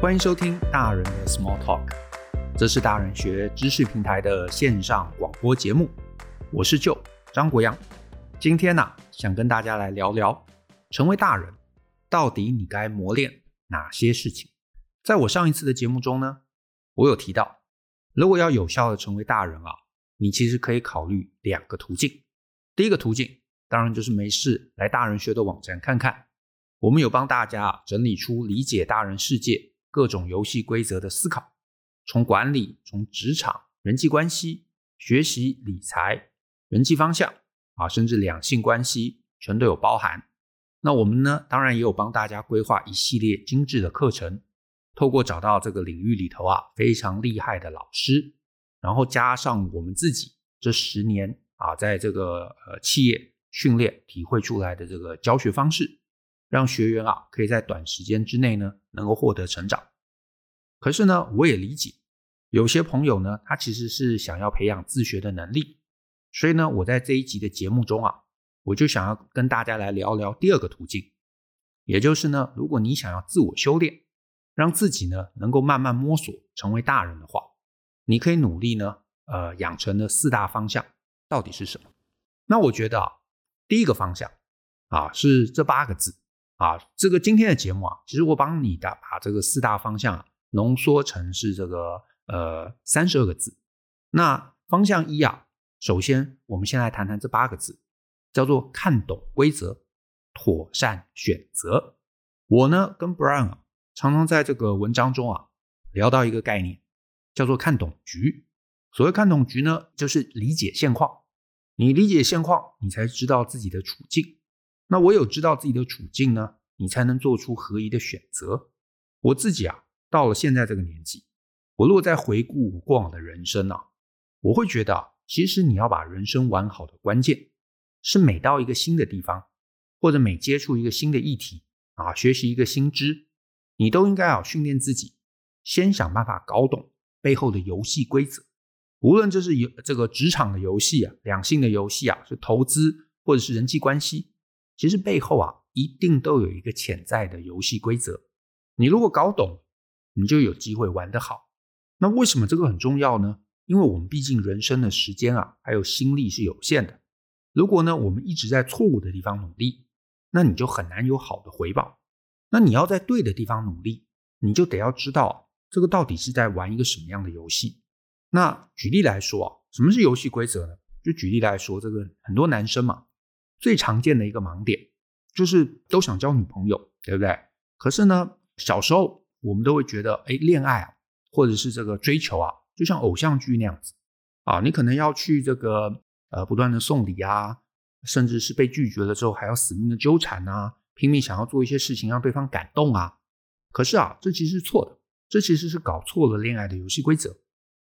欢迎收听大人的 Small Talk，这是大人学知识平台的线上广播节目。我是舅张国洋，今天呢、想跟大家来聊聊，成为大人到底你该磨练哪些事情？在我上一次的节目中呢，我有提到，如果要有效的成为大人啊，你其实可以考虑两个途径。第一个途径，当然就是没事来大人学的网站看看。我们有帮大家整理出理解大人世界各种游戏规则的思考，从管理、从职场、人际关系、学习、理财、人际方向啊，甚至两性关系，全都有包含。那我们呢，当然也有帮大家规划一系列精致的课程，透过找到这个领域里头啊非常厉害的老师，然后加上我们自己这十年啊在这个呃企业训练体会出来的这个教学方式。让学员啊可以在短时间之内呢能够获得成长。可是呢，我也理解有些朋友呢，他其实是想要培养自学的能力。所以呢，我在这一集的节目中啊，我就想要跟大家来聊聊第二个途径，也就是呢，如果你想要自我修炼，让自己呢能够慢慢摸索成为大人的话，你可以努力呢，呃，养成的四大方向到底是什么？那我觉得啊，第一个方向啊是这八个字。啊，这个今天的节目啊，其实我帮你的把这个四大方向浓缩成是这个呃三十二个字。那方向一啊，首先我们先来谈谈这八个字，叫做看懂规则，妥善选择。我呢跟 Brian 啊，常常在这个文章中啊聊到一个概念，叫做看懂局。所谓看懂局呢，就是理解现况。你理解现况，你才知道自己的处境。那唯有知道自己的处境呢，你才能做出合宜的选择。我自己啊，到了现在这个年纪，我如果再回顾我过往的人生啊，我会觉得啊，其实你要把人生玩好的关键，是每到一个新的地方，或者每接触一个新的议题啊，学习一个新知，你都应该要训练自己，先想办法搞懂背后的游戏规则。无论这是游这个职场的游戏啊，两性的游戏啊，是投资或者是人际关系。其实背后啊，一定都有一个潜在的游戏规则。你如果搞懂，你就有机会玩得好。那为什么这个很重要呢？因为我们毕竟人生的时间啊，还有心力是有限的。如果呢，我们一直在错误的地方努力，那你就很难有好的回报。那你要在对的地方努力，你就得要知道这个到底是在玩一个什么样的游戏。那举例来说啊，什么是游戏规则呢？就举例来说，这个很多男生嘛。最常见的一个盲点就是都想交女朋友，对不对？可是呢，小时候我们都会觉得，哎，恋爱啊，或者是这个追求啊，就像偶像剧那样子啊，你可能要去这个呃不断的送礼啊，甚至是被拒绝了之后还要死命的纠缠啊，拼命想要做一些事情让对方感动啊。可是啊，这其实是错的，这其实是搞错了恋爱的游戏规则。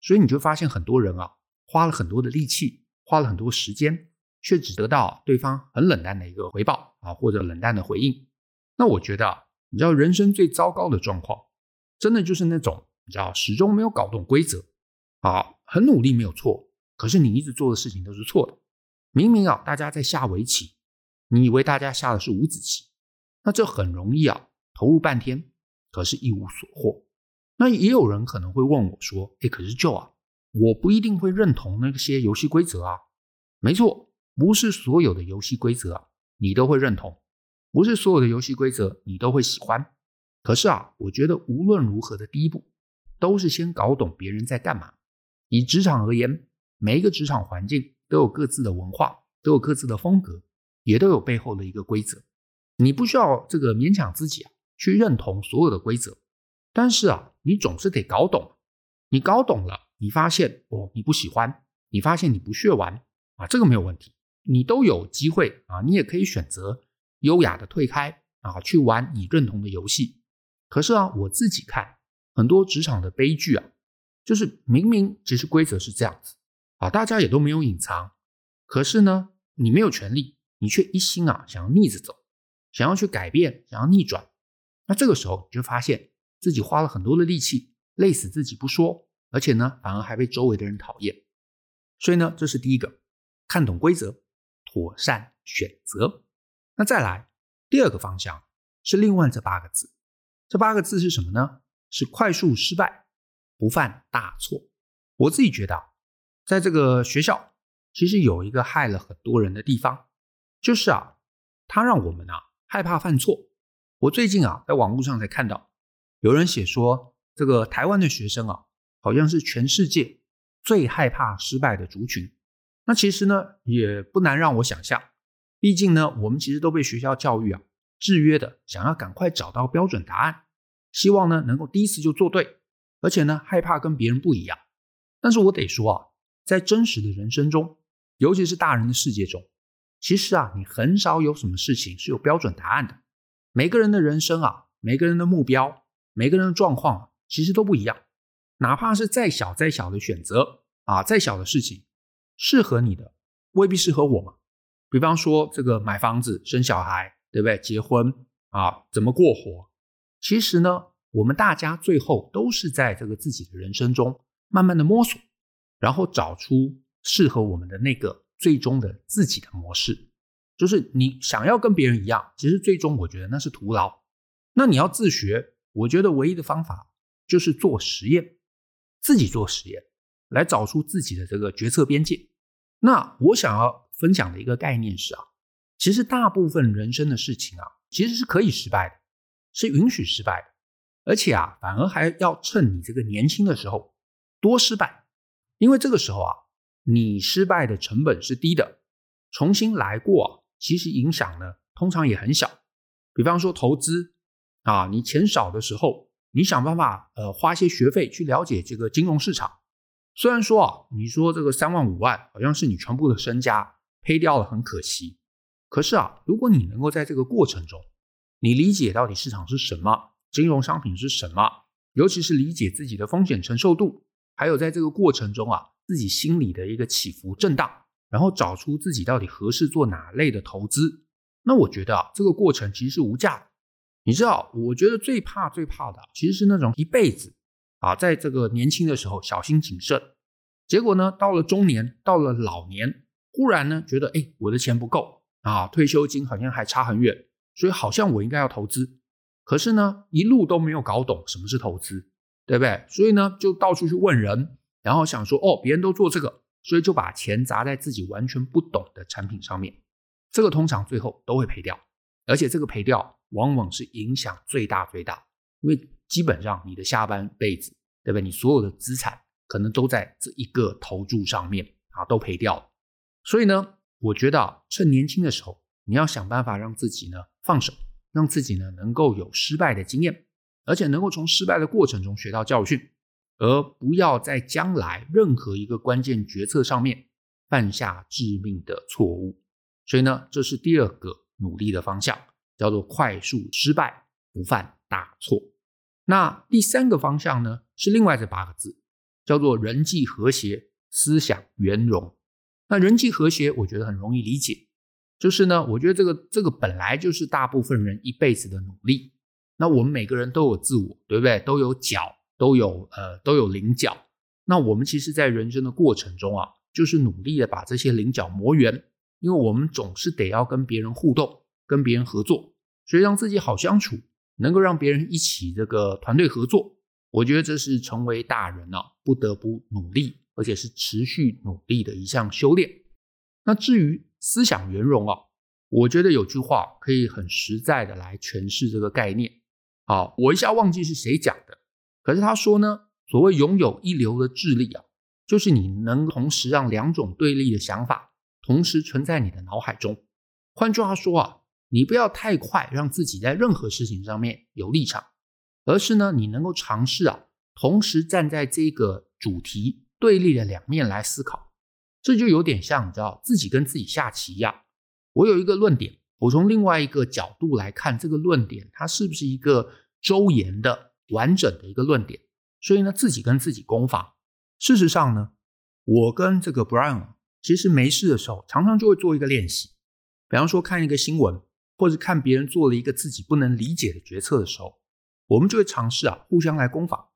所以你就发现很多人啊，花了很多的力气，花了很多时间。却只得到对方很冷淡的一个回报啊，或者冷淡的回应。那我觉得啊，你知道人生最糟糕的状况，真的就是那种你知道始终没有搞懂规则啊，很努力没有错，可是你一直做的事情都是错的。明明啊，大家在下围棋，你以为大家下的是五子棋，那这很容易啊，投入半天，可是一无所获。那也有人可能会问我说：“诶，可是舅啊，我不一定会认同那些游戏规则啊。”没错。不是所有的游戏规则，你都会认同；不是所有的游戏规则你都会喜欢。可是啊，我觉得无论如何的第一步，都是先搞懂别人在干嘛。以职场而言，每一个职场环境都有各自的文化，都有各自的风格，也都有背后的一个规则。你不需要这个勉强自己啊，去认同所有的规则。但是啊，你总是得搞懂。你搞懂了，你发现哦，你不喜欢，你发现你不屑玩啊，这个没有问题。你都有机会啊，你也可以选择优雅的退开啊，去玩你认同的游戏。可是啊，我自己看很多职场的悲剧啊，就是明明其实规则是这样子啊，大家也都没有隐藏，可是呢，你没有权利，你却一心啊想要逆着走，想要去改变，想要逆转。那这个时候你就发现自己花了很多的力气，累死自己不说，而且呢，反而还被周围的人讨厌。所以呢，这是第一个，看懂规则。妥善选择。那再来第二个方向是另外这八个字，这八个字是什么呢？是快速失败，不犯大错。我自己觉得啊，在这个学校，其实有一个害了很多人的地方，就是啊，它让我们啊害怕犯错。我最近啊在网络上才看到，有人写说，这个台湾的学生啊，好像是全世界最害怕失败的族群。那其实呢，也不难让我想象，毕竟呢，我们其实都被学校教育啊制约的，想要赶快找到标准答案，希望呢能够第一次就做对，而且呢害怕跟别人不一样。但是我得说啊，在真实的人生中，尤其是大人的世界中，其实啊，你很少有什么事情是有标准答案的。每个人的人生啊，每个人的目标，每个人的状况啊，其实都不一样。哪怕是再小再小的选择啊，再小的事情，适合你的未必适合我嘛。比方说这个买房子、生小孩，对不对？结婚啊，怎么过活？其实呢，我们大家最后都是在这个自己的人生中。慢慢的摸索，然后找出适合我们的那个最终的自己的模式。就是你想要跟别人一样，其实最终我觉得那是徒劳。那你要自学，我觉得唯一的方法就是做实验，自己做实验，来找出自己的这个决策边界。那我想要分享的一个概念是啊，其实大部分人生的事情啊，其实是可以失败的，是允许失败的，而且啊，反而还要趁你这个年轻的时候。多失败，因为这个时候啊，你失败的成本是低的，重新来过啊，其实影响呢通常也很小。比方说投资啊，你钱少的时候，你想办法呃花些学费去了解这个金融市场。虽然说啊，你说这个三万五万好像是你全部的身家赔掉了，很可惜。可是啊，如果你能够在这个过程中，你理解到底市场是什么，金融商品是什么，尤其是理解自己的风险承受度。还有在这个过程中啊，自己心里的一个起伏震荡，然后找出自己到底合适做哪类的投资。那我觉得啊，这个过程其实是无价的。你知道，我觉得最怕最怕的其实是那种一辈子啊，在这个年轻的时候小心谨慎，结果呢，到了中年，到了老年，忽然呢觉得，哎，我的钱不够啊，退休金好像还差很远，所以好像我应该要投资。可是呢，一路都没有搞懂什么是投资。对不对？所以呢，就到处去问人，然后想说，哦，别人都做这个，所以就把钱砸在自己完全不懂的产品上面。这个通常最后都会赔掉，而且这个赔掉往往是影响最大最大，因为基本上你的下半辈子，对不对？你所有的资产可能都在这一个投注上面啊，都赔掉了。所以呢，我觉得啊，趁年轻的时候，你要想办法让自己呢放手，让自己呢能够有失败的经验。而且能够从失败的过程中学到教训，而不要在将来任何一个关键决策上面犯下致命的错误。所以呢，这是第二个努力的方向，叫做快速失败，不犯大错。那第三个方向呢，是另外这八个字，叫做人际和谐，思想圆融。那人际和谐，我觉得很容易理解，就是呢，我觉得这个这个本来就是大部分人一辈子的努力。那我们每个人都有自我，对不对？都有角，都有呃，都有棱角。那我们其实，在人生的过程中啊，就是努力的把这些棱角磨圆，因为我们总是得要跟别人互动，跟别人合作，所以让自己好相处，能够让别人一起这个团队合作。我觉得这是成为大人啊，不得不努力，而且是持续努力的一项修炼。那至于思想圆融啊，我觉得有句话可以很实在的来诠释这个概念。好，我一下忘记是谁讲的，可是他说呢，所谓拥有一流的智力啊，就是你能同时让两种对立的想法同时存在你的脑海中。换句话说啊，你不要太快让自己在任何事情上面有立场，而是呢，你能够尝试啊，同时站在这个主题对立的两面来思考。这就有点像你知道自己跟自己下棋一样。我有一个论点。我从另外一个角度来看这个论点，它是不是一个周延的、完整的一个论点？所以呢，自己跟自己攻防。事实上呢，我跟这个 Brian 其实没事的时候，常常就会做一个练习。比方说看一个新闻，或者看别人做了一个自己不能理解的决策的时候，我们就会尝试啊，互相来攻防，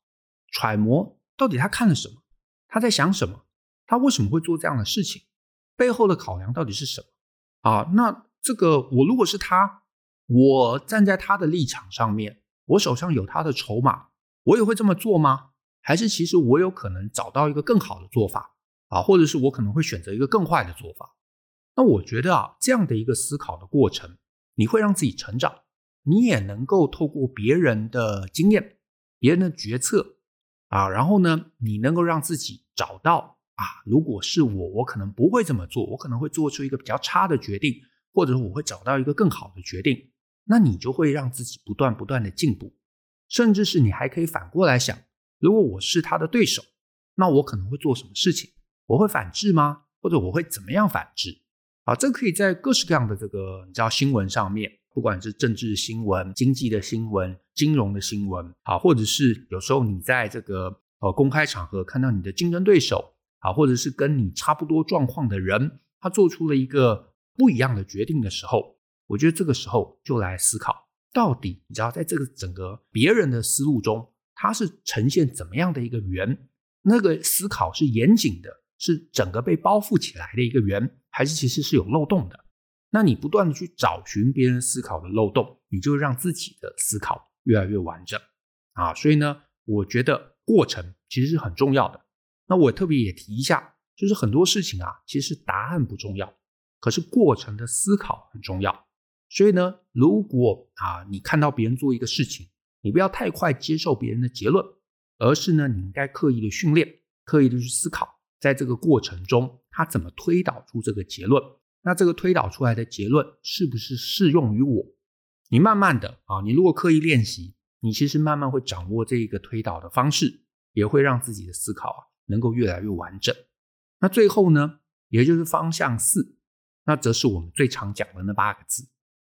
揣摩到底他看了什么，他在想什么，他为什么会做这样的事情，背后的考量到底是什么？啊，那。这个我如果是他，我站在他的立场上面，我手上有他的筹码，我也会这么做吗？还是其实我有可能找到一个更好的做法啊，或者是我可能会选择一个更坏的做法？那我觉得啊，这样的一个思考的过程，你会让自己成长，你也能够透过别人的经验、别人的决策啊，然后呢，你能够让自己找到啊，如果是我，我可能不会这么做，我可能会做出一个比较差的决定，或者我会找到一个更好的决定。那你就会让自己不断不断的进步，甚至是你还可以反过来想，如果我是他的对手，那我可能会做什么事情？我会反制吗？或者我会怎么样反制？啊，这可以在各式各样的这个你知道新闻上面，不管是政治新闻、经济的新闻、金融的新闻，啊，或者是有时候你在这个呃公开场合看到你的竞争对手，啊，或者是跟你差不多状况的人，他做出了一个不一样的决定的时候。我觉得这个时候就来思考，到底你知道，在这个整个别人的思路中，它是呈现怎么样的一个圆？那个思考是严谨的，是整个被包覆起来的一个圆，还是其实是有漏洞的？那你不断的去找寻别人思考的漏洞，你就让自己的思考越来越完整啊！所以呢，我觉得过程其实是很重要的。那我特别也提一下，就是很多事情啊，其实答案不重要，可是过程的思考很重要。所以呢，如果啊，你看到别人做一个事情，你不要太快接受别人的结论，而是呢，你应该刻意的训练，刻意的去思考，在这个过程中，他怎么推导出这个结论？那这个推导出来的结论是不是适用于我？你慢慢的啊，你如果刻意练习，你其实慢慢会掌握这一个推导的方式，也会让自己的思考啊，能够越来越完整。那最后呢，也就是方向四，那则是我们最常讲的那八个字。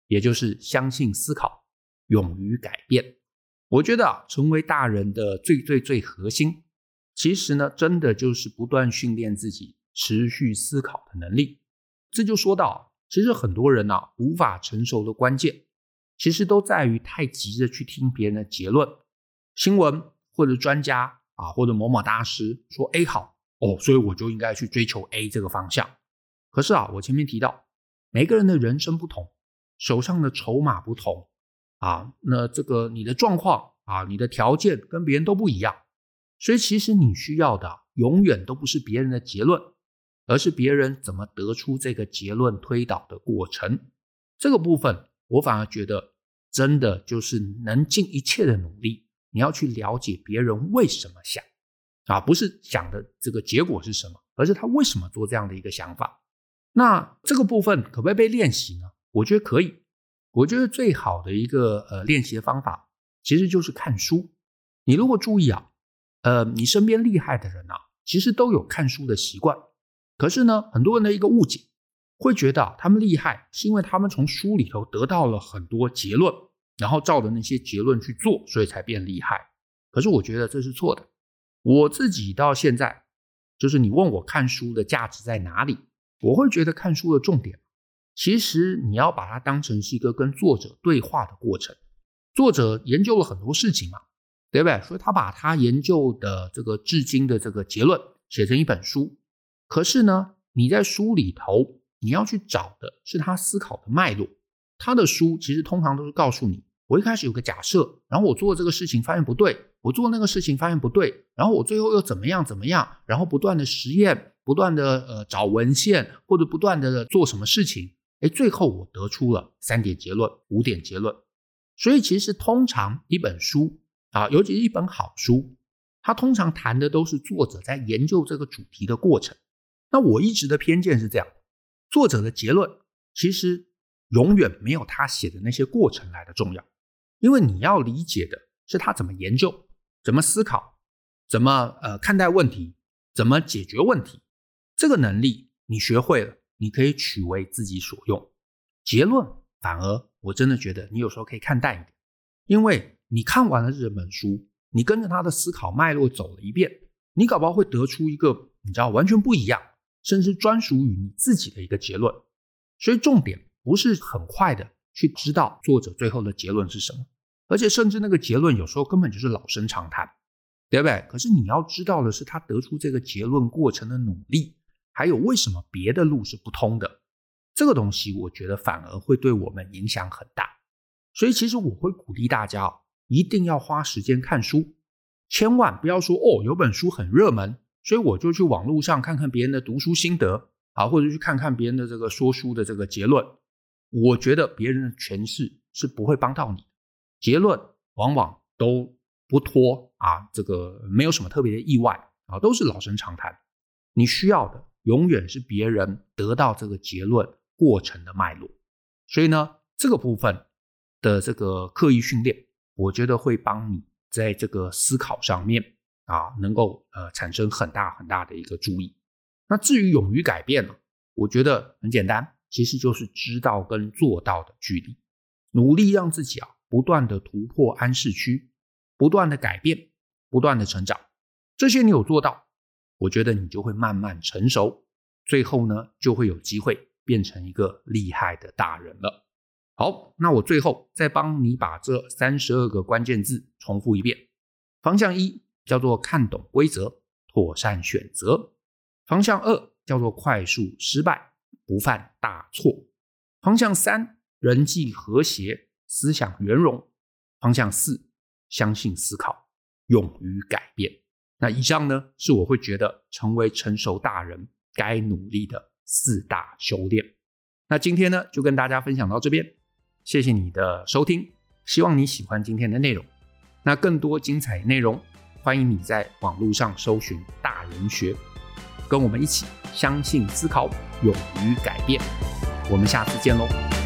也就是相信思考，勇于改变。我觉得啊，成为大人的最最最核心，其实呢，真的就是不断训练自己持续思考的能力。这就说到，其实很多人呢，啊，无法成熟的关键，其实都在于太急着去听别人的结论、新闻或者专家啊，或者某某大师说 A 好哦，所以我就应该去追求 A 这个方向。可是啊，我前面提到，每个人的人生不同。手上的筹码不同啊，那这个你的状况啊，你的条件跟别人都不一样，所以其实你需要的永远都不是别人的结论，而是别人怎么得出这个结论推导的过程。这个部分我反而觉得真的就是能尽一切的努力，你要去了解别人为什么想啊，不是想的这个结果是什么，而是他为什么做这样的一个想法。那这个部分可不可以被练习呢？我觉得可以，我觉得最好的一个呃练习的方法，其实就是看书。你如果注意啊，呃，你身边厉害的人啊，其实都有看书的习惯。可是呢，很多人的一个误解，会觉得，他们厉害是因为他们从书里头得到了很多结论，然后照着那些结论去做，所以才变厉害。可是我觉得这是错的。我自己到现在，就是你问我看书的价值在哪里，我会觉得看书的重点。其实你要把它当成是一个跟作者对话的过程。作者研究了很多事情嘛，对不对？所以他把他研究的这个至今的这个结论写成一本书。可是呢，你在书里头你要去找的是他思考的脉络。他的书其实通常都是告诉你，我一开始有个假设，然后我做这个事情发现不对，我做那个事情发现不对，然后我最后又怎么样怎么样，然后不断的实验，不断的呃找文献，或者不断的做什么事情。哎，最后我得出了三点结论、五点结论。所以其实通常一本书啊，尤其是一本好书，它通常谈的都是作者在研究这个主题的过程。那我一直的偏见是这样：作者的结论其实永远没有他写的那些过程来的重要，因为你要理解的是他怎么研究、怎么思考、怎么呃看待问题、怎么解决问题。这个能力你学会了。你可以取为自己所用，结论反而我真的觉得你有时候可以看淡一点，因为你看完了这本书，你跟着他的思考脉络走了一遍，你搞不好会得出一个你知道完全不一样，甚至专属于你自己的一个结论。所以重点不是很快的去知道作者最后的结论是什么，而且甚至那个结论有时候根本就是老生常谈，对不对？可是你要知道的是他得出这个结论过程的努力。还有为什么别的路是不通的？这个东西我觉得反而会对我们影响很大。所以其实我会鼓励大家哦，一定要花时间看书，千万不要说哦，有本书很热门，所以我就去网络上看看别人的读书心得啊，或者去看看别人的这个说书的这个结论。我觉得别人的诠释是不会帮到你，结论往往都不脱啊，这个没有什么特别的意外啊，都是老生常谈。你需要的永远是别人得到这个结论过程的脉络。所以呢，这个部分的这个刻意训练，我觉得会帮你。在这个思考上面啊，能够呃产生很大很大的一个注意。那至于勇于改变呢，我觉得很简单，其实就是知道跟做到的距离，努力让自己啊不断的突破安适区，不断的改变，不断的成长。这些你有做到，我觉得你就会慢慢成熟，最后呢就会有机会变成一个厉害的大人了。好，那我最后再帮你把这三十二个关键字重复一遍。方向一叫做看懂规则，妥善选择；方向二叫做快速失败，不犯大错；方向三人际和谐，思想圆融；方向四相信思考，勇于改变。那以上呢，是我会觉得成为成熟大人该努力的四大修炼。那今天呢，就跟大家分享到这边。谢谢你的收听，希望你喜欢今天的内容。那更多精彩内容，欢迎你在网络上搜寻“大人学”，跟我们一起相信、思考、勇于改变。我们下次见喽！